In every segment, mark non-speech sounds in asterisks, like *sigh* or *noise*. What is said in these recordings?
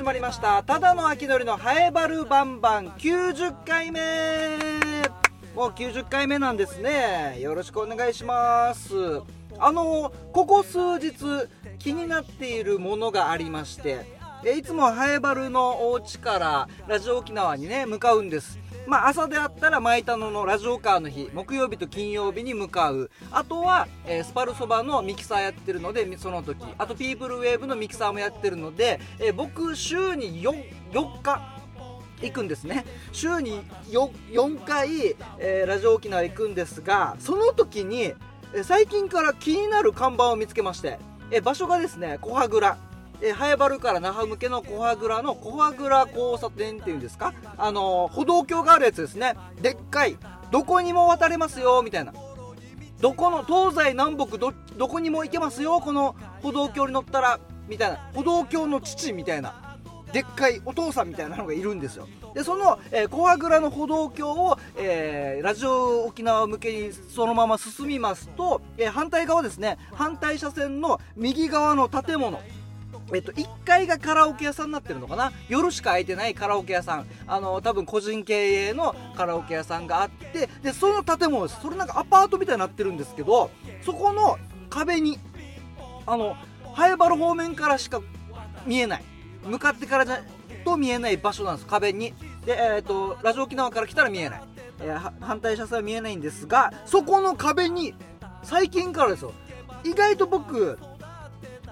始まりました。ただの秋のりのハエバルバンバン。90回目。もう90回目なんですね。よろしくお願いします。あのここ数日気になっているものがありましていつもハエバルのお家からラジオ沖縄にね向かうんです。まあ、朝であったら舞田野のラジオカーの日木曜日と金曜日に向かう。あとは、えー、スパルそばのミキサーやってるのでその時。あとピープルウェーブのミキサーもやってるので、えー、僕週に 4, 4日行くんですね。週に 4, 4回、えー、ラジオ沖縄行くんですがその時に、え最近から気になる看板を見つけまして、え場所がですね小羽倉。えー、早原から那覇向けの小羽倉の小羽倉交差点っていうんですか？あのー、歩道橋があるやつですね。でっかい。どこにも渡れますよみたいな。どこの東西南北どどこにも行けますよこの歩道橋に乗ったらみたいな。歩道橋の父みたいな。でっかいお父さんみたいなのがいるんですよ。でその、えー、小羽倉の歩道橋を、えー、ラジオ沖縄向けにそのまま進みますと、えー、反対側ですね。反対車線の右側の建物。えっと、1階がカラオケ屋さんになってるのかな？夜しか空いてないカラオケ屋さん。あの多分個人経営のカラオケ屋さんがあってでその建物です。それなんかアパートみたいになってるんですけどそこの壁にあのハエバル方面からしか見えない。向かってからじゃと見えない場所なんです。壁に。で、えーと、ラジオ沖縄から来たら見えない、えー、反対車線は見えないんですがそこの壁に最近からですよ。意外と僕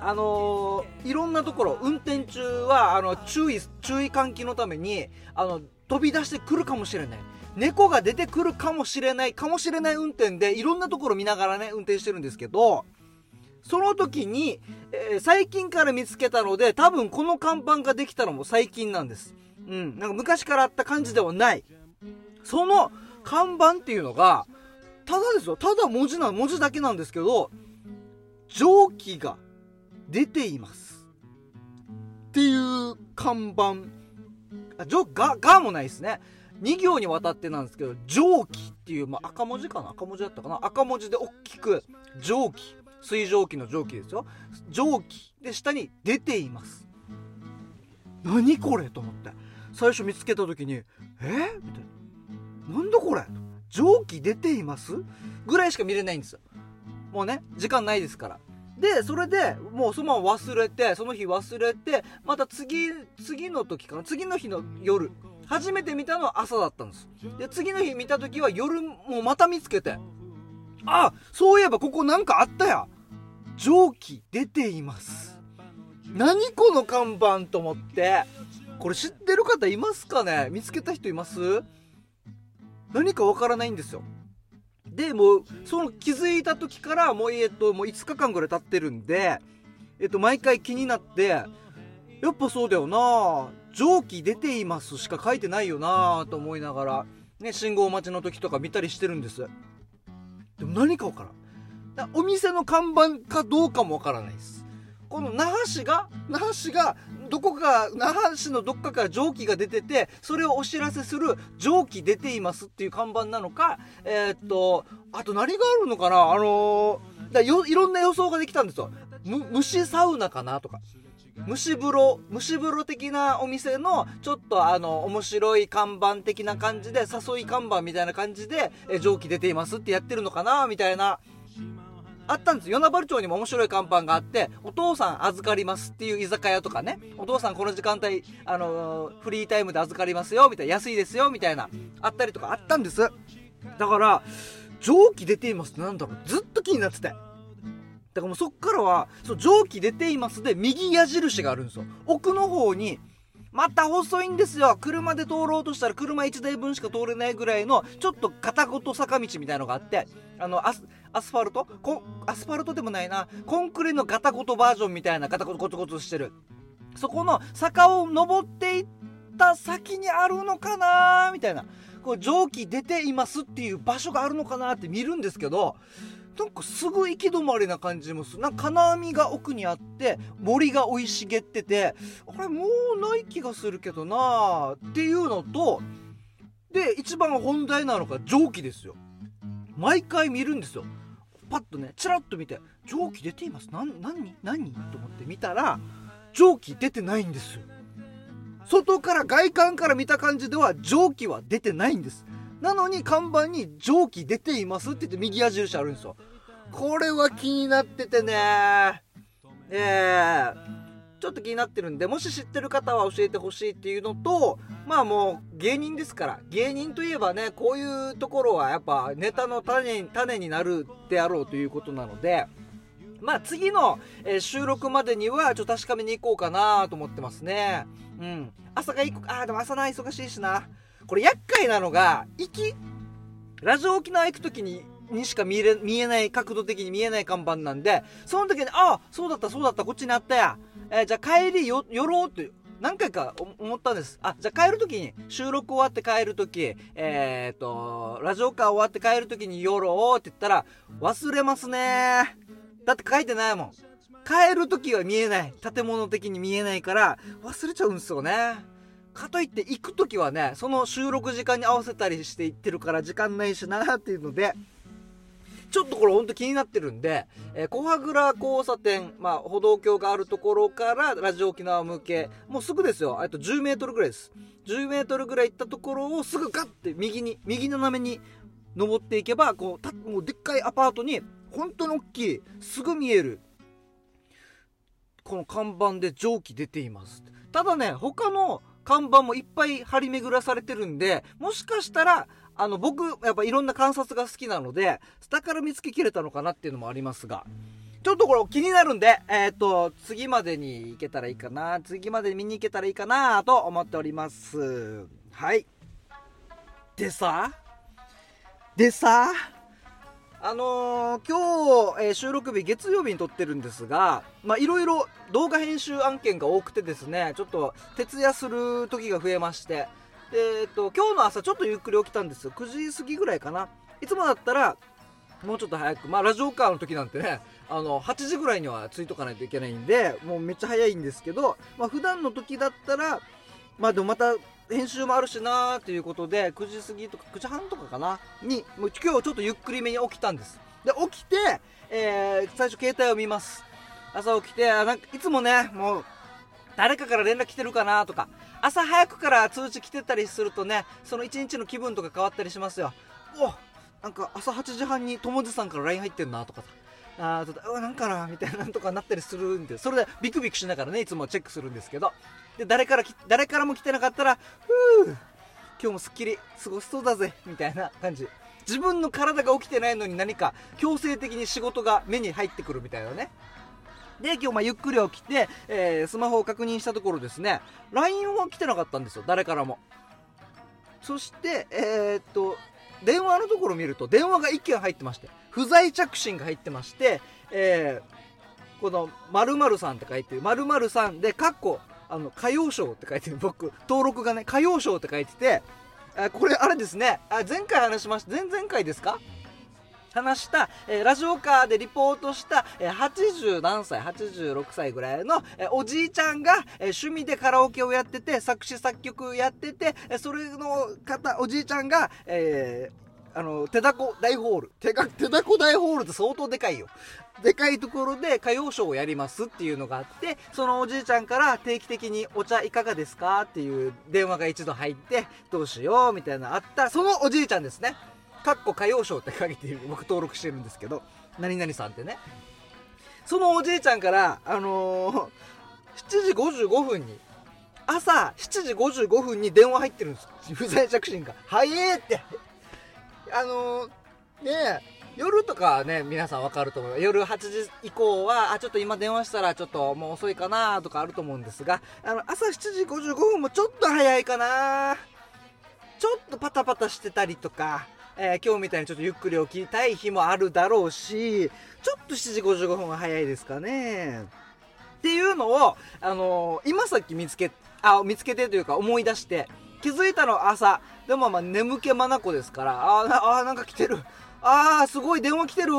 あの、いろんなところ運転中はあの注意注意喚起のためにあの飛び出してくるかもしれない。猫が出てくるかもしれないかもしれない運転でいろんなところ見ながらね運転してるんですけどその時に、えー、最近から見つけたので多分この看板ができたのも最近なんです。うん。なんか昔からあった感じではない。その看板っていうのがただですよ。ただ文字な文字だけなんですけど蒸気が出ています。っていう看板。あジョががもないですね。2行にわたってなんですけど蒸気っていう、まあ、赤文字かな？赤文字だったかな？赤文字で大きく蒸気。水蒸気の蒸気ですよ。蒸気で下に出ています。何これと思って。最初見つけた時にえ？みたいな。なんだこれ？蒸気出ています？ぐらいしか見れないんですよ。もうね時間ないですから。でそれでもうそのまま忘れてその日忘れてまた次次の時かな次の日の夜初めて見たのは朝だったんです。で次の日見た時は夜もうまた見つけてあそういえばここなんかあったや。蒸気出ています。何この看板と思って。これ知ってる方いますかね？見つけた人います？何かわからないんですよ。でもうその気づいた時からもう,、えっと、もう5日間ぐらい経ってるんで、えっと、毎回気になってやっぱそうだよな蒸気出ていますしか書いてないよなと思いながら、ね、信号待ちの時とか見たりしてるんです。でも何かわからん。お店の看板かどうかもわからないです。この那覇市が那覇市がどこか那覇市のどっかから蒸気が出ててそれをお知らせする蒸気出ていますっていう看板なのかえー、っとあと何があるのかな？あのー、だよいろんな予想ができたんですよ。虫サウナかなとか。蒸し風呂蒸し風呂的なお店のちょっとあの面白い看板的な感じで誘い看板みたいな感じでえ蒸気出ていますってやってるのかなみたいなあったんです与那原町にも面白い看板があってお父さん預かりますっていう居酒屋とかね。お父さんこの時間帯あのフリータイムで預かりますよみたいな。安いですよみたいな。あったりとかあったんです。だから蒸気出ていますってなんだろう。ずっと気になってて。だからもうそっからはそう蒸気出ていますで右矢印があるんですよ。奥の方にまた細いんですよ。車で通ろうとしたら車1台分しか通れないぐらいのちょっと片言坂道みたいのがあってあのアスアスファルト？こアスファルトでもないな。コンクリのガタゴトバージョンみたいなガタゴトゴトゴトしてる。そこの坂を登っていった先にあるのかなみたいな。こう蒸気出ていますっていう場所があるのかなって見るんですけどなんかすぐ行き止まりな感じもする。なんか金網が奥にあって森が生い茂っててあれもうない気がするけどなっていうのとで一番本題なのが蒸気ですよ。毎回見るんですよ。パッとねチラッと見て蒸気出ています。何何何？と思って見たら蒸気出てないんですよ。外から外観から見た感じでは蒸気は出てないんです。なのに看板に蒸気出ていますって言って右矢印あるんですよ。これは気になっててね。えー、ちょっと気になってるんでもし知ってる方は教えてほしいっていうのとまあもう芸人ですから芸人といえばねこういうところはやっぱネタの種種になるであろうということなのでまあ次の、え、収録までにはちょっと確かめに行こうかなと思ってますね。うん。朝が行くあでも朝な忙しいしな。これ厄介なのが行きラジオ沖縄行く時ににしか見え見えない角度的に見えない看板なんでその時にああそうだったそうだったこっちにあったや、えー、じゃあ帰りよ寄ろうって何回か思ったんです。あ、じゃあ帰るときに、収録終わって帰るとき、えっ、ー、と、ラジオカー終わって帰るときに寄ろうって言ったら、忘れますねだって書いてないもん。帰るときは見えない。建物的に見えないから、忘れちゃうんですよね。かといって行くときはね、その収録時間に合わせたりして行ってるから時間ないしなっていうので、ちょっとこれほんと気になってるんで、えー、小羽倉交差点、まあ、歩道橋があるところからラジオ沖縄向け、もうすぐですよ。あと10メートルぐらいです。10メートルぐらい行ったところをすぐガッて右に、右斜めに登っていけば、こう、たもうでっかいアパートに、本当に大きい、すぐ見える、この看板で蒸気出ています。ただね、他の看板もいっぱい張り巡らされてるんで、もしかしたら、あの、僕、やっぱいろんな観察が好きなので、下から見つけきれたのかなっていうのもありますが、ちょっとこれ気になるんで、えっ、ー、と、次までに行けたらいいかな、次までに見に行けたらいいかなと思っております。はい。でさ、でさ、あのー、今日、えー、収録日月曜日に撮ってるんですが、まあいろいろ動画編集案件が多くてですね、ちょっと徹夜する時が増えまして、で、えっと、今日の朝ちょっとゆっくり起きたんですよ。9時過ぎぐらいかな。いつもだったら、もうちょっと早く、まあラジオカーの時なんてね、あの、8時ぐらいには着いとかないといけないんで、もうめっちゃ早いんですけど、まあ普段の時だったら、まあでもまた編集もあるしなーということで、9時過ぎとか9時半とかかな？に、もう今日ちょっとゆっくりめに起きたんです。で、起きて、えー、最初携帯を見ます。朝起きてあ、なんかいつもね、もう、誰かから連絡来てるかなとか、朝早くから通知来てたりするとねその一日の気分とか変わったりしますよおなんか朝8時半に友治さんから LINE 入ってんなとかあちょっとうわなんかなみたいななんとかなったりするんでそれでビクビクしながらねいつもチェックするんですけどで誰から誰からも来てなかったらふう今日もすっきり過ごしそうだぜみたいな感じ。自分の体が起きてないのに何か強制的に仕事が目に入ってくるみたいなね。で、今日まゆっくり起きて、えー、スマホを確認したところですね、LINE は来てなかったんですよ、誰からも。そして、えー、っと、電話のところを見ると、電話が1件入ってまして、不在着信が入ってまして、えー、この、〇〇さんって書いてる、〇〇さんで、かっこ、あの、歌謡賞って書いてる、僕、登録がね、歌謡賞って書いてて、あこれ、あれですね、あ前回話しました、前々回ですか？話した、えー、ラジオカーでリポートした、えー、80何歳、86歳ぐらいの、えー、おじいちゃんが、え趣味でカラオケをやってて、作詞作曲やってて、えそれの方、おじいちゃんが、えあの、手だこ大ホール。手が、手だこ大ホールって相当でかいよ。でかいところで歌謡ショーをやりますっていうのがあって、そのおじいちゃんから定期的にお茶いかがですか？っていう電話が一度入って、どうしよう？みたいなのあった、そのおじいちゃんですね。かっこ歌謡ショーって書いて僕登録してるんですけど、何々さんってね。そのおじいちゃんから、あのー、7時55分に、朝7時55分に電話入ってるんです。不在着信が。早えって。あの、ね夜とかね、皆さんわかると思う。夜8時以降は、あ、ちょっと今電話したらちょっともう遅いかなとかあると思うんですが、あの、朝7時55分もちょっと早いかなちょっとパタパタしてたりとか、えー、今日みたいにちょっとゆっくり起きたい日もあるだろうし、ちょっと7時55分は早いですかね。っていうのを、あのー、今さっき見つけ、あ、見つけてというか思い出して、気づいたの朝。でもまあ眠気まなこですから、ああ、なんか来てる。ああ、すごい電話来てる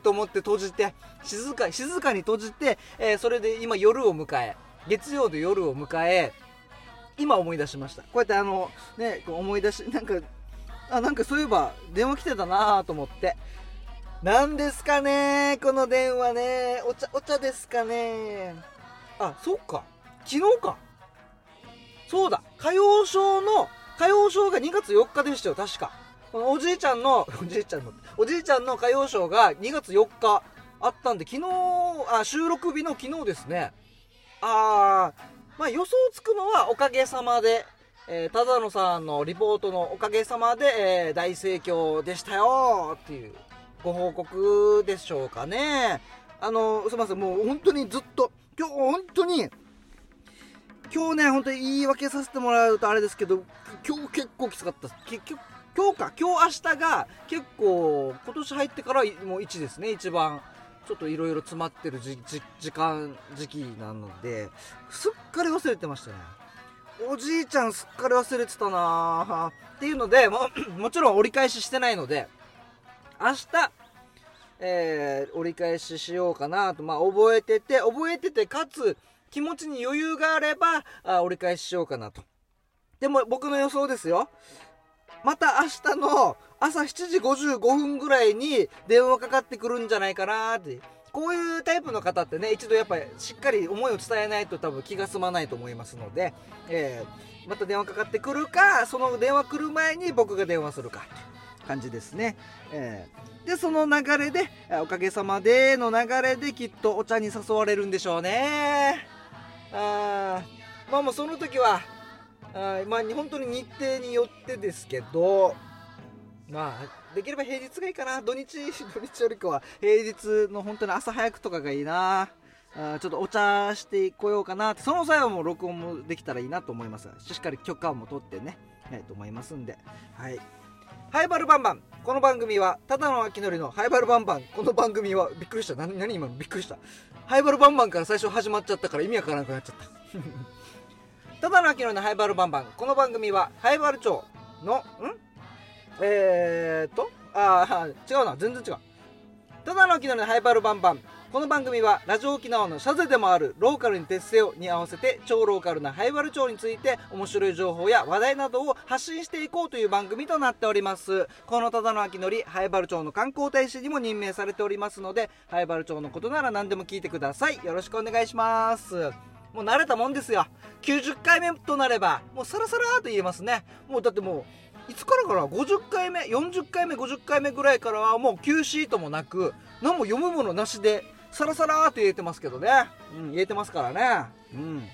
と思って閉じて、静か、静かに閉じて、えー、それで今夜を迎え、月曜で夜を迎え、今思い出しました。こうやってあの、ね、思い出し、なんかあ、なんかそういえば電話来てたなと思って。何ですかねこの電話ね。お茶、お茶ですかねあ、そっか。昨日か。そうだ。歌謡賞の歌謡賞が2月4日でしたよ確か。このおじいちゃんの *laughs* おじいちゃんのおじいちゃんの歌謡賞が2月4日あったんで昨日あ収録日の昨日ですね。あーまあ予想つくのはおかげさまでえー、忠野さんのリポートのおかげさまで、えー、大盛況でしたよっていうご報告でしょうかね。あの、すみません、もう本当にずっと、今日本当に、今日ね、本当に言い訳させてもらうとあれですけど、今日結構きつかったです。結局、今日か、今日明日が結構、今年入ってからもう1ですね、一番。ちょっといろいろ詰まってる時間、時期なので、すっかり忘れてましたね。おじいちゃんすっかり忘れてたなっていうのでも *coughs* もちろん折り返ししてないので明日、えー、折り返ししようかなとまあ覚えてて覚えててかつ気持ちに余裕があればあ折り返ししようかなと。でも僕の予想ですよ。また明日の朝7時55分ぐらいに電話かかってくるんじゃないかなって。こういうタイプの方ってね一度やっぱりしっかり思いを伝えないと多分気が済まないと思いますので、えー、また電話かかってくるかその電話来る前に僕が電話するかって感じですね、えー、でその流れでおかげさまでの流れできっとお茶に誘われるんでしょうね。あまあもうその時はあまあ本当に日程によってですけどまあ、できれば平日がいいかな。土日、*laughs* 土日よりかは平日の本当に朝早くとかがいいな。あちょっとお茶してこようかなって、その際はもう録音もできたらいいなと思います。しっかり許可も取ってね、はい、と思いますんで。はい。ハイバルバンバン。この番組は、ただの秋のりのハイバルバンバン。この番組は、びっくりした。な、何今のびっくりした。ハイバルバンバンから最初始まっちゃったから意味わからなくなっちゃった。*laughs* ただの秋のりのハイバルバンバン。この番組は、ハイバル町の、ん？えーと、ああ、違うな、全然違う。ただの沖縄のハイバルバンバン。この番組はラジオ沖縄のシャゼでもあるローカルに徹せよに合わせて超ローカルなハイバル町について面白い情報や話題などを発信していこうという番組となっております。このただの秋のり、ハイバル町の観光大使にも任命されておりますので、ハイバル町のことなら何でも聞いてください。よろしくお願いします。もう慣れたもんですよ。90回目となれば、もうサラサラーと言えますね。もうだってもう、いつからかな？50回目40回目50回目ぐらいからはもう Q シートもなく何も読むものなしでサラサラって言えてますけどね、うん、言えてますからね。うん。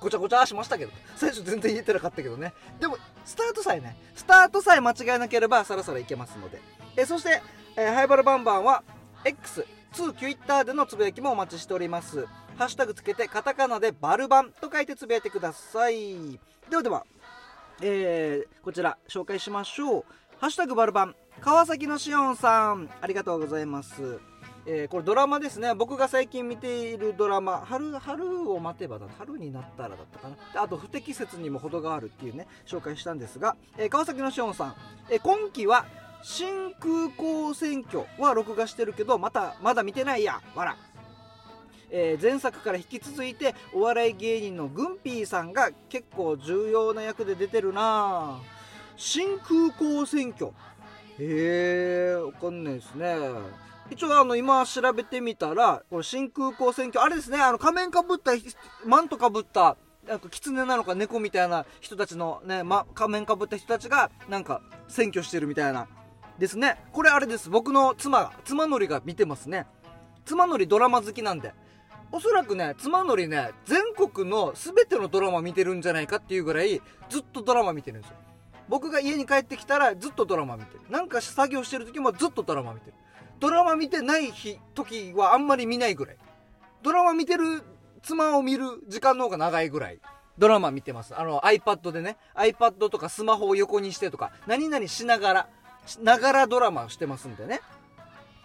ごちゃごちゃしましたけど。最初全然言えてなかったけどね。でもスタートさえね。スタートさえ間違えなければサラサラいけますので。えそして、えー、ハイバルバンバンは X 2 Twitter でのつぶやきもお待ちしております。ハッシュタグつけてカタカナでバルバンと書いてつぶやいてください。ではではえー、こちら紹介しましょう。ハッシュタグバルバン、川崎のしおんさん、ありがとうございます。えー、これドラマですね。僕が最近見ているドラマ、春、春を待てばだ、春になったらだったかな。あと、不適切にも程があるっていうね、紹介したんですが、えー、川崎のしおんさん、えー、今期は、新空港選挙は録画してるけど、また、まだ見てないや、わら。えー、前作から引き続いてお笑い芸人のグンピーさんが結構重要な役で出てるな新空港選挙へえわかんないですね一応あの今調べてみたらこれ新空港選挙あれですねあの仮面かぶったマントかぶったなんか狐なのか猫みたいな人たちのね、ま、仮面かぶった人たちがなんか選挙してるみたいなですねこれあれです僕の妻が妻のりが見てますね妻のりドラマ好きなんでおそらくね、妻のりね、全国の全てのドラマ見てるんじゃないかっていうぐらい、ずっとドラマ見てるんですよ。僕が家に帰ってきたらずっとドラマ見てる。なんか作業してる時もずっとドラマ見てる。ドラマ見てない日、時はあんまり見ないぐらい。ドラマ見てる妻を見る時間の方が長いぐらい。ドラマ見てます。あの iPad でね、iPad とかスマホを横にしてとか、何々しながら、ながらドラマをしてますんでね。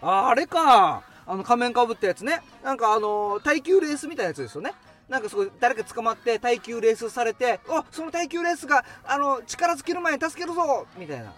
あ、あれか。あの仮面かぶったやつねなんかあの耐久レースみたいなやつですよねなんかすごい誰か捕まって耐久レースされてあその耐久レースがあの力尽きる前に助けるぞみたいな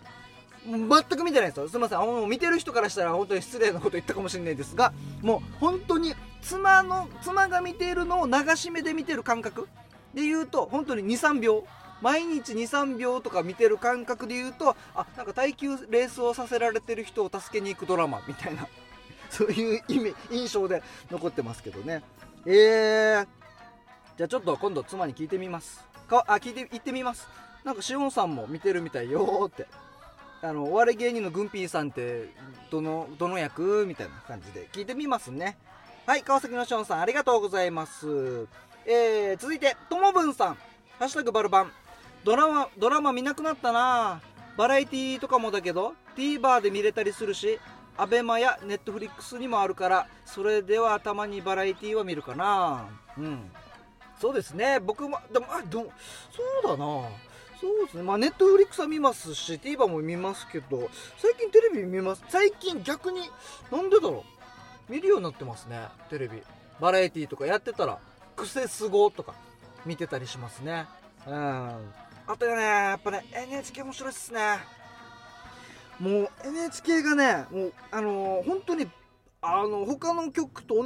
全く見てないですよ。すみません。もう見てる人からしたら本当に失礼なこと言ったかもしれないですがもう本当に妻の妻が見ているのを流し目で見てる感覚で言うと本当に23秒毎日23秒とか見てる感覚で言うとあなんか耐久レースをさせられてる人を助けに行くドラマみたいな *laughs* そういう意味印象で残ってますけどね。えー、じゃあちょっと今度妻に聞いてみます。かあ聞いて言ってみます。なんかしおんさんも見てるみたいよーって。あのお笑い芸人のグンピーさんってどのどの役みたいな感じで聞いてみますね。はい川崎のしおんさんありがとうございます。えー、続いてともぶんさん。ハッシュタグバルバン。ドラマドラマ見なくなったな。バラエティーとかもだけど TVer で見れたりするしアベマやネットフリックスにもあるからそれではたまにバラエティーは見るかな。うん。そうですね。僕もでもあでもそうだな。そうですね。まあネットフリックスは見ますし TVer も見ますけど最近テレビ見ます。最近逆になんでだろう。見るようになってますね。テレビ。バラエティーとかやってたら「クセスゴ」とか見てたりしますね。うん。あとねやっぱね NHK 面白いっすね。もう NHK がねもうあのー本当にあの他の局と同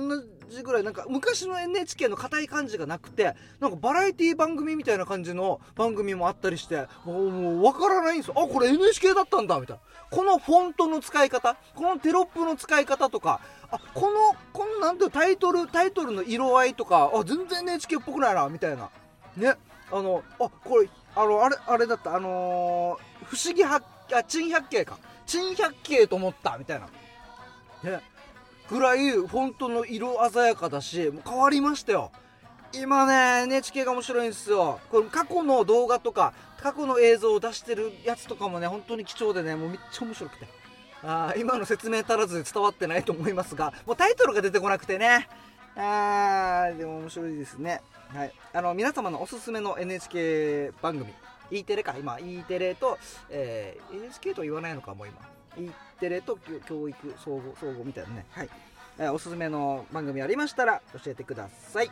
じぐらいなんか昔の NHK の硬い感じがなくてなんかバラエティ番組みたいな感じの番組もあったりしてもうもう分からないんですよ。あこれ NHK だったんだみたいな。このフォントの使い方このテロップの使い方とかあこのこのなんていうタイトルタイトルの色合いとかあ全然 NHK っぽくないなみたいな。ね。あのあこれあのあれあれだった。あのー不思議発あ珍百景か。珍百景と思ったみたいな。ね。ぐらいフォントの色鮮やかだしもう変わりましたよ。今ね NHK が面白いんですよ。これ過去の動画とか過去の映像を出してるやつとかもね本当に貴重でねもうめっちゃ面白くて。あ今の説明足らずで伝わってないと思いますがもうタイトルが出てこなくてね。あーでも面白いですね。はい。あの皆様のおすすめの NHK 番組 E テレか今 E テレと、えー NHK と言わないのかもう今。E テレと教育総合総合みたいなねはい、えーおすすめの番組ありましたら教えてください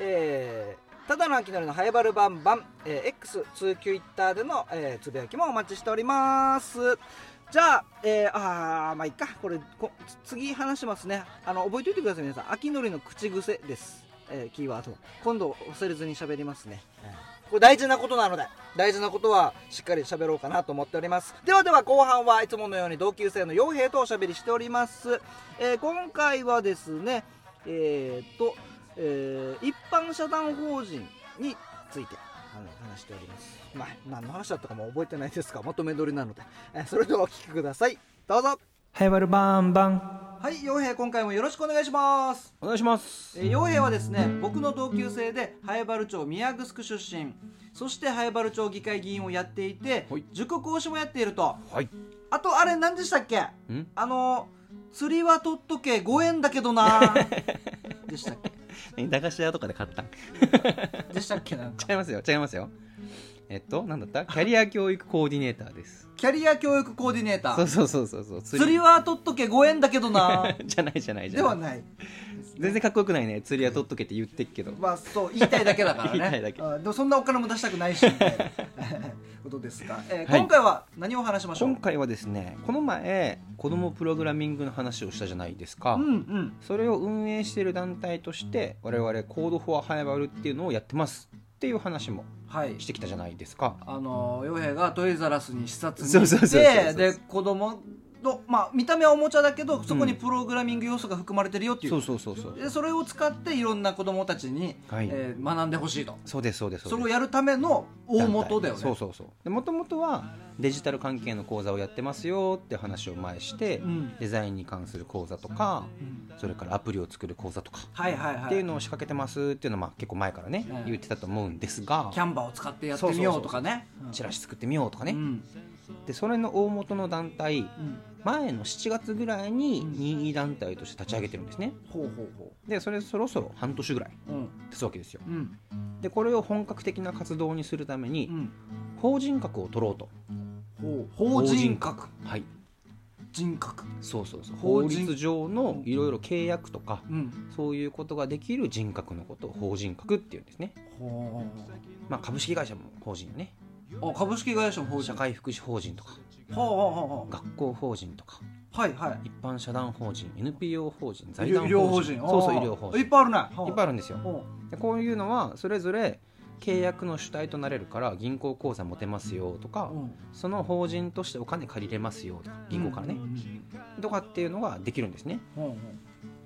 えーただの秋のりのハイバルバンバン、えー X 通 Twitter での、えーつぶやきもお待ちしておりますじゃあ、えー、あまあいいかこれこ次話しますねあの覚えておいてください皆さん秋のりの口癖です、えーキーワード今度忘れずに喋りますね、これ大事なことなので大事なことはしっかり喋ろうかなと思っております。ではでは後半はいつものように同級生の傭兵とおしゃべりしております、えー今回はですねえー、っと、えー一般社団法人についてあの話しております。まあ何の話だったかも覚えてないですがまとめ撮りなので、えそれではお聞きください。どうぞ。ハイバルバンバン。はい傭兵今回もよろしくお願いします。お願いします。えー傭兵はですね僕の同級生で早原町宮城出身。そして早原町議会議員をやっていてはい。塾講師もやっていると。はい。あとあれ何でしたっけ？ん？あの釣りは取っとけ5円だけどな。*laughs* でしたっけ？え駄菓子屋とかで買ったん？でしたっけ？なんか。*laughs* 違いますよ違いますよえっと何だった？キャリア教育コーディネーターです。キャリア教育コーディネーター。そうそうそうそうそう。釣りは取っとけ5円だけどな。*laughs* じゃないじゃないじゃない。ではない。全然かっこよくないね。釣りは取っとけって言ってっけど。まあそう。言いたいだけだからね。*laughs* 言いたいだけ。あでもそんなお金も出したくないしみたいな。*laughs* ことですが、えーはい。今回は何を話しましょう？今回はですねこの前子供プログラミングの話をしたじゃないですか、うんうん。それを運営している団体として我々コードフォアハイバルっていうのをやってますっていう話もはいしてきたじゃないですか。あの傭兵がトイザラスに視察に行ってで子供のまあ見た目はおもちゃだけどそこにプログラミング要素が含まれてるよっていう、そうそうそうそう。でそれを使っていろんな子供たちに、はい。えー学んでほしいと。そうですそうですそれをです。やるための大元だよね。そうそうそう。でもともとはデジタル関係の講座をやってますよって話を前して、うん。デザインに関する講座とかうん。それからアプリを作る講座とかはいはいはい。っていうのを仕掛けてますっていうのはまあ結構前からね、うん言ってたと思うんですがキャンバーを使ってやってみようとかね。チラシ作ってみようとかね、うんでそれの大元の団体うん。前の7月ぐらいにうん。任意団体として立ち上げてるんですね。ほうほうほでそれそろそろ半年ぐらいううん。経つわけですよ。うん。でこれを本格的な活動にするためにうん。法人格を取ろうと。法人格。はい。人格。そうそうそう。法律上のいろいろ契約とかうん。そういうことができる人格のことを法人格っていうんですね、ほまあ、株式会社も法人よね。うあ株式会社も法人。社会福祉法人とか。ほうほうほうほ学校法人とか。うはいはい。一般社団法人 NPO 法人財団法人。そうそう医療法人。いっぱいあるね。いっぱいあるんですよ。ほでこういうのはそれぞれ契約の主体となれるから銀行口座持てますよとかううん。その法人としてお金借りれますよとか銀行からね。うんうん。とかっていうのができるんですね。うんうん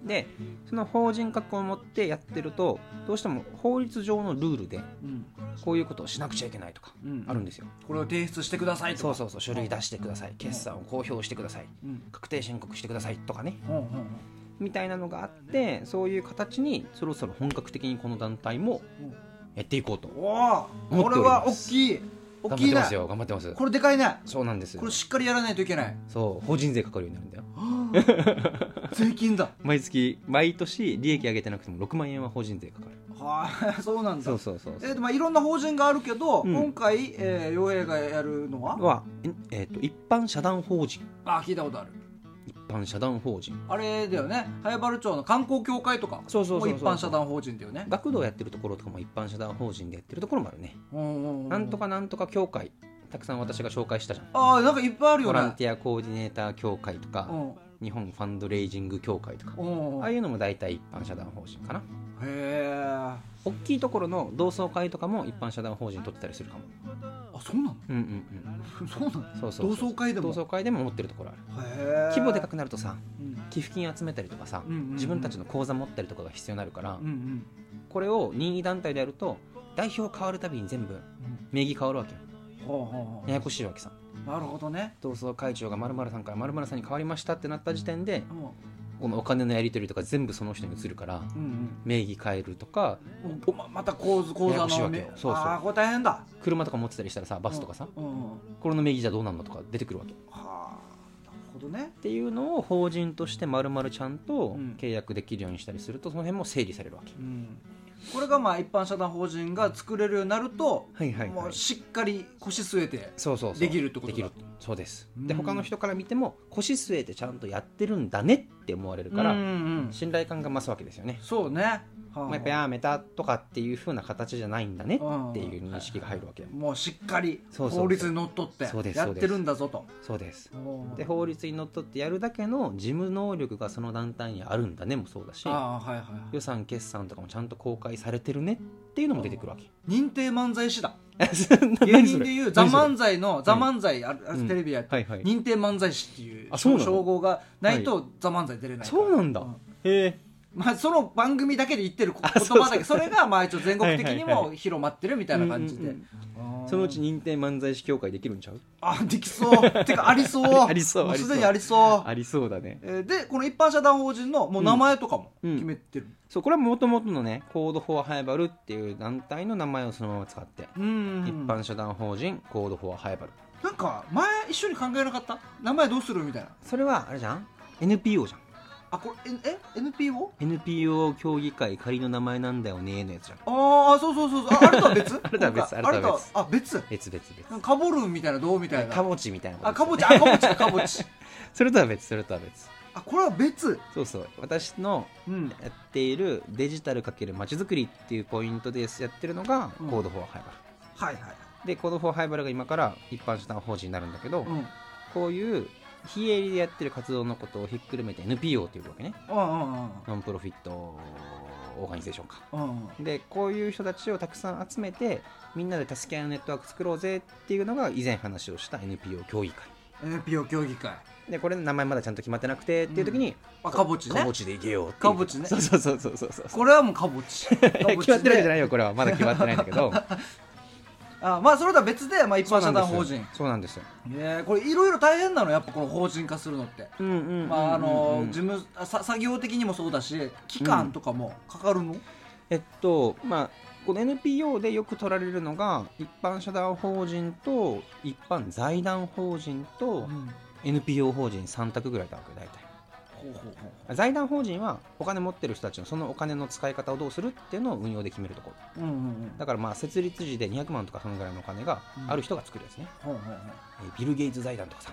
でその法人格を持ってやってるとどうしても法律上のルールでうん。こういうことをしなくちゃいけないとかうん。あるんですよ、これを提出してくださいとか。そうそうそう書類出してください。決算を公表してください。うん。確定申告してくださいとかね。みたいなのがあってそういう形にそろそろ本格的にこの団体もやっていこうと思っておこれは大きい。大きいね。頑張ってますよ。頑張ってます。これでかいね。そうなんですこれしっかりやらないといけない。そう法人税かかるようになるんだよ *laughs* 税金だ。毎月毎年利益上げてなくても6万円は法人税かかる。はい *laughs* そうなんだ。そうそうそうえーとまあ、いろんな法人があるけど、うん。今回、えー、陽平がやるのは？は、ええーと一般社団法人。あ聞いたことある。一般社団法人。あれだよね。早原町の観光協会とかそうそうそうそうも一般社団法人だよね。学童やってるところとかも一般社団法人でやってるところもあるね。うんうんうんなんとかなんとか協会。たくさん私が紹介したじゃん。ああなんかいっぱいあるよね。ボランティアコーディネーター協会とか。うん日本ファンドレイジング協会とかああいうのも大体一般社団法人かな。え大きいところの同窓会とかも一般社団法人取ってたりするかも。あそうなの？うんうんうん。そうなの？そうそうそう。同窓会でも？同窓会でも持ってるところある。へえ規模でかくなるとさうん。寄付金集めたりとかさうんうんうん自分たちの口座持ったりとかが必要になるからうんうん。これを任意団体でやると代表変わるたびに全部名義変わるわけよ。ほうほうほうややこしいわけさなるほどね。同窓会長が〇〇さんから〇〇さんに変わりましたってなった時点でうん。このお金のやり取りとか全部その人に移るからうん名義変えるとかうん。ままた構図口座ややこしいのそうそう。ああこれ大変だ。車とか持ってたりしたらさバスとかさうんうんこれの名義じゃどうなんのとか出てくるわけっはあなるほどね。ていうのを法人として丸々ちゃんとうん。契約できるようにしたりするとその辺も整理されるわけうんこれがまあ一般社団法人が作れるようになるとはいはいもうしっかり腰据えてそうそうそう。できるってことだ。できるそうです。うん。で他の人から見ても腰据えてちゃんとやってるんだねって思われるから、うんうん信頼感が増すわけですよね、そうね。はあ。まあ、やっぱやめたとかっていう風な形じゃないんだねうんっていう認識が入るわけよ。もうしっかり法律にのっとってやってるんだぞと。そうです。で法律にのっとってやるだけの事務能力がその団体にあるんだねもそうだしはいはいはい。予算決算とかもちゃんと公開されてるねっていうのも出てくるわけ。認定漫才師だ芸 *laughs* 芸人でいう「ザ漫才の「ザ漫才あるテレビやって認定漫才師っていう称号がないと「ザ漫才出れないそうなんだ、うん。へえまあ、その番組だけで言ってる言葉だけそれがまあ一応全国的にも広まってるみたいな感じで。そのうち認定漫才師協会できるんちゃう？あできそう。てかありそう。*laughs* ありそうもありそうすでにありそう。ありそう。だね。えーでこの一般社団法人のもう名前とかもうん。決めてる。そうこれはもともとのね Code for ハイバルっていう団体の名前をそのまま使って、うん一般社団法人 Code for ハイバル。なんか前一緒に考えなかった？名前どうする？みたいな。それはあれじゃん？NPO じゃんあこれええ NPO? NPO 協議会仮の名前なんだよねのやつじゃん。ああそうそうそうそう。あ *laughs* あれとは別？あれとは別あれとは別。あ別？別々別。なんかカボルンみたいなどうみたいな？かぼちみたいなあかぼちあかぼちだかぼちそれとは別それとは別。あこれは別？そうそう。私のうん。やっているデジタル×まちづくりっていうポイントでやってるのがうん。 Code for ハイバル、はいはいで Code for ハイバルが今から一般社団法人になるんだけど、うん。こういう非営利でやってる活動のことをひっくるめて NPO っていうわけね。うんうんうん Non-Profit Organization か。うんうんでこういう人たちをたくさん集めてみんなで助け合いのネットワーク作ろうぜっていうのが以前話をした NPO 協議会。NPO 協議会。でこれ名前まだちゃんと決まってなくてっていう時に、あかぼちね。かぼちでいけよう。かぼちね。そうそうそうそうそうそう。これはもうかぼち。*laughs* 決まってるわけじゃないよこれは。まだ決まってないんだけど *laughs* あまあそれとは別で、まあ、一般社団法人。そうなんですよ。えーこれいろいろ大変なのやっぱこの法人化するのって。うんうんうんうんまああの事務あさ作業的にもそうだし期間とかもかかるの、えっとまあこの NPO でよく取られるのが一般社団法人と一般財団法人と NPO 法人3択ぐらいだわけ大体財団法人はお金持ってる人たちのそのお金の使い方をどうするっていうのを運用で決めるところ。ううんうんうん。だからまあ設立時で200万とかそのぐらいのお金がある人が作るやつね、ほうほうえービル・ゲイツ財団とかさ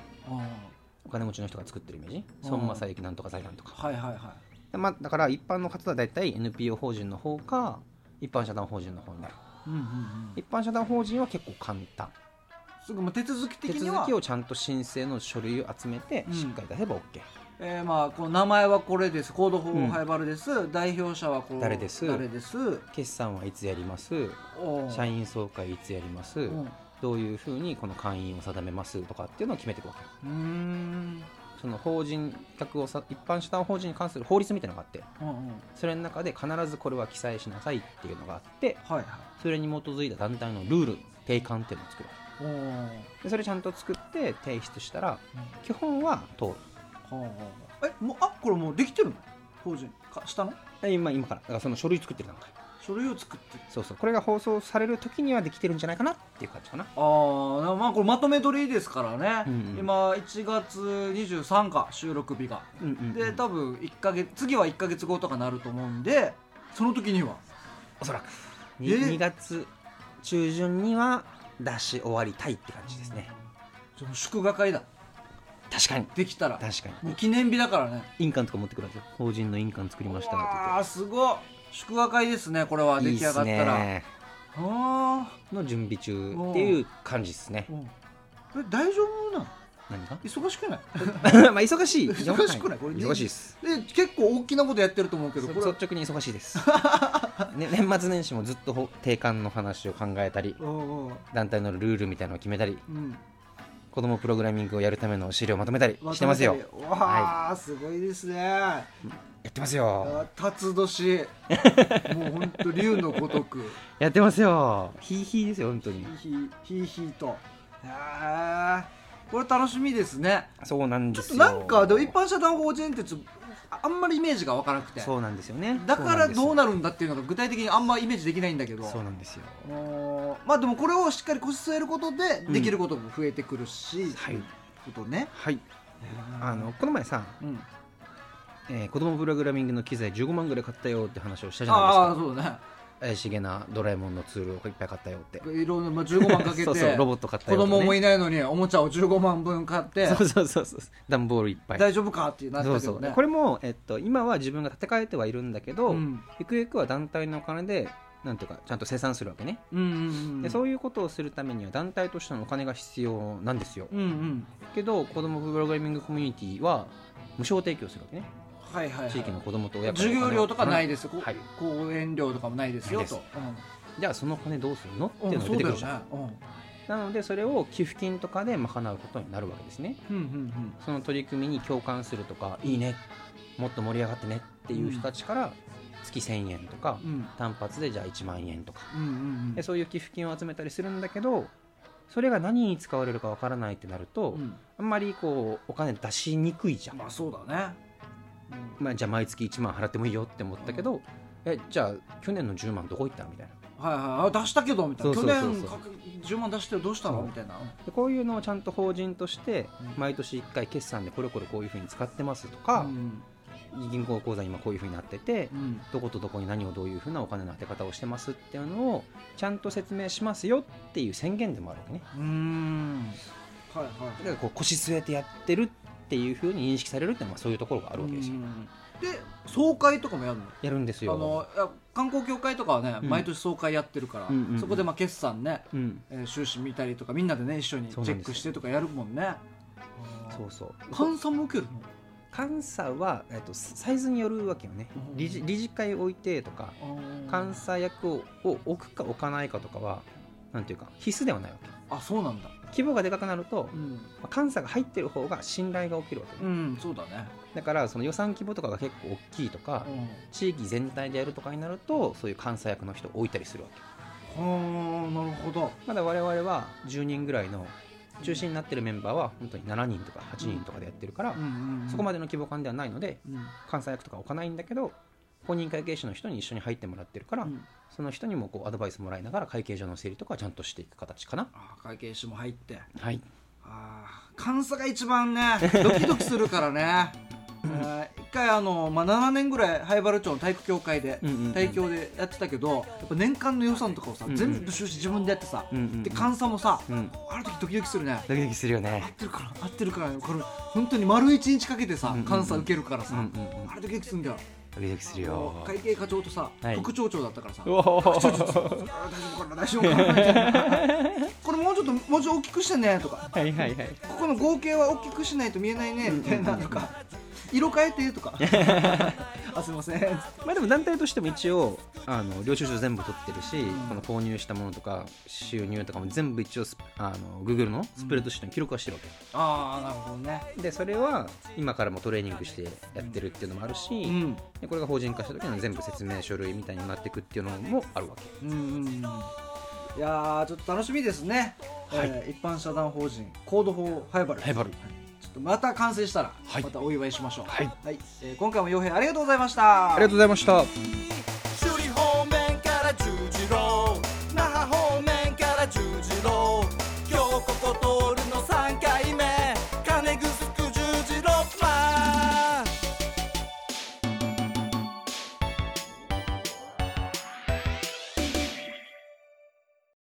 お金持ちの人が作ってるイメージ。うん。孫正行なんとか財団とか。ーはいはいはい。でまあ、だから一般の方は大体 NPO 法人の方か一般社団法人の方になる。うんうんうん。一般社団法人は結構簡単。すぐ手続き手的には。続きをちゃんと申請の書類を集めてうん。しっかり出せば OK、えーまあこの名前はこれです。コードフォハイバルです、代表者はこう誰です。誰です。決算はいつやります。社員総会いつやります、うん。うどういうふうにこの会員を定めますとかっていうのを決めていくわけ。ーん。その法人客をさ一般社団法人に関する法律みたいなのがあってうんうん。それの中で必ずこれは記載しなさいっていうのがあってはいはい。それに基づいた団体のルール定款っていうのを作る。でそれちゃんと作って提出したら基本は通るはあえもうあこれもうできてるの？法人。かしたの？で今今から。だからその書類作ってる段階。書類を作って。るそうそう。これが放送される時にはできてるんじゃないかなっていう感じかな。ああまあこれまとめ撮りですからね、うんうん。今1月23か収録日が。うんうんうん。で多分1ヶ月次は1ヶ月後とかなると思うんでその時には。おそらく。え？2, 月中旬には出し終わりたいって感じですね。その祝賀会だ確かに。できたら。確かに。記念日だからね。印鑑とか持ってくるんですよ。法人の印鑑作りましたああすごい。祝賀会ですねこれは。出来上がったら。ねあの準備中っていう感じですね。あこれ大丈夫なの？何が？忙しくない？*laughs* まあ忙しい。*laughs* 忙しくない？これ忙しいです。で結構大きなことやってると思うけど率直に忙しいです、*laughs* ね、年末年始もずっとほ定款の話を考えたり団体のルールみたいなのを決めたり。うん子供プログラミングをやるための資料をまとめたりしてますよ。わあ、すごいですね。やってますよ。あ辰年。*laughs* もう本当竜のごとく。やってますよ。ヒーヒーですよ本当に。ヒーヒーヒーと。へえこれ楽しみですね。そうなんですよ。なんかでも一般社団法人ってあんまりイメージが湧かなくて。そうなんですよね。だからどうななるんだっていうのが具体的にあんまイメージできないんだけど。そうなんですよ。まあでもこれをしっかり腰据えることでうん。できることも増えてくるし、はい。ことね、はい。あのこの前さ、うん、えー子供プログラミングの機材15万ぐらい買ったよって話をしたじゃないですか。ああそうだね怪しげなドラえもんのツールをいっぱい買ったよって。いろんな、まあ、15万 *laughs* かけて。そうそうロボット買った子よね。供もいないのにおもちゃを15万分買って。そうそうそう。そ *laughs* う段ボールいっぱい。大丈夫か？ってなったそうそう。けどねこれも、えっと、今は自分が建て替えてはいるんだけど、うん。ゆくゆくは団体のお金でなんていうかちゃんと生産するわけね、うんうんうん。でそういうことをするためには団体としてのお金が必要なんですよ。うんうん。けど子供プログラミングコミュニティは無償提供するわけねはいはい、はい、地域の子供と親から授業料とかないです。はい。講演料とかもないですよと、じゃあその金どうするの？ってうんいうのが出てくるじゃん、そうだよね。なのでそれを寄付金とかで賄うことになるわけですね。うんうんうん。その取り組みに共感するとかいいねもっと盛り上がってねっていう人たちから月1000円とかうん。うん単発でじゃあ1万円とか。うんうん。でそういう寄付金を集めたりするんだけどそれが何に使われるかわからないってなると、うん。あんまりこうお金出しにくいじゃん、まあそうだね、まあ、じゃあ毎月1万払ってもいいよって思ったけど、えじゃあ去年の10万どこ行ったみたいな。はいはい。あ出したけどみたいな。去年かけ10万出してよどうしたの？みたいな。でこういうのをちゃんと法人としてうん。毎年1回決算でこれこれこういうふうに使ってますとかう、ん。銀行口座今こういうふうになっててうん。どことどこに何をどういうふうなお金の当て方をしてますっていうのをちゃんと説明しますよっていう宣言でもあるわけね。うーん。はいはい。だからこう腰据えてやってるっていうふうに認識されるっていうのはそういうところがあるわけですよ。うん。で総会とかもやるの？やるんですよ。あの観光協会とかはね、うん。毎年総会やってるから、うんうんうん。そこでまあ決算ね、うん。えー収支見たりとかみんなでね一緒にチェックしてとかやるもんね。そうそう。監査も受けるの？監査は、えっと、サイズによるわけよね。うん。理事理事会置いてとか監査役をを置くか置かないかとかはなんていうか必須ではないわけ。あそうなんだ規模がでかくなると、うん、まあ監査が入ってる方が信頼が起きるわけね、うん、そうだね、だからその予算規模とかが結構大きいとか、地域全体でやるとかになるとそういう監査役の人を置いたりするわけ。はあなるほど。まだ我々は10人ぐらいの中心になってるメンバーは本当に7人とか8人とかでやってるから、そこまで、での規模感ではないのでうん。監査役とか置かないんだけど公認会計士の人に一緒に入ってもらってるから、うんその人にもこうアドバイスもらいながら会計上の整理とかはちゃんとしていく形かな。あ会計士も入って。はい。あー監査が一番ねドキドキするからね。えー一回あの、まあ、7年ぐらい灰原町の体育協会でうんうんうん。体協でやってたけどやっぱ年間の予算とかをさ、うんうん。全部収支自分でやってさ、うんうんうん。で監査もさ、うん。ある時ドキドキするね。ドキドキするよ合ねってるから合ってるからこれ本当に丸一日かけてさ監査受けるからさ、うんうんうん。あれドキドキするんだよドキドキするよ。会計課長とさ、はい。副町長だったからさ。うおー。ちょちょちょあ大丈夫かな大丈夫かなみたいな。これもうちょっともうちょっと大きくしてねとか。はいはいはい。ここの合計は大きくしないと見えないねみたいなとか色変えてとか。*laughs* あすいません。*laughs* まあでも団体としても一応あの領収書全部取ってるし、んこの購入したものとか収入とかも全部一応スあの Google のスプレッドシートに記録はしてるわけ、ああなるほどね。でそれは今からもトレーニングしてやってるっていうのもあるし、うん。でこれが法人化した時の全部説明書類みたいになっていくっていうのもあるわけ。うんうんいやーちょっと楽しみですね、はい。えー一般社団法人コード法ハイバル。ハイバル。ちょっとまた完成したら、はい、またお祝いしましょう。はい、はい、えー、今回も洋平ありがとうございました。ありがとうございました。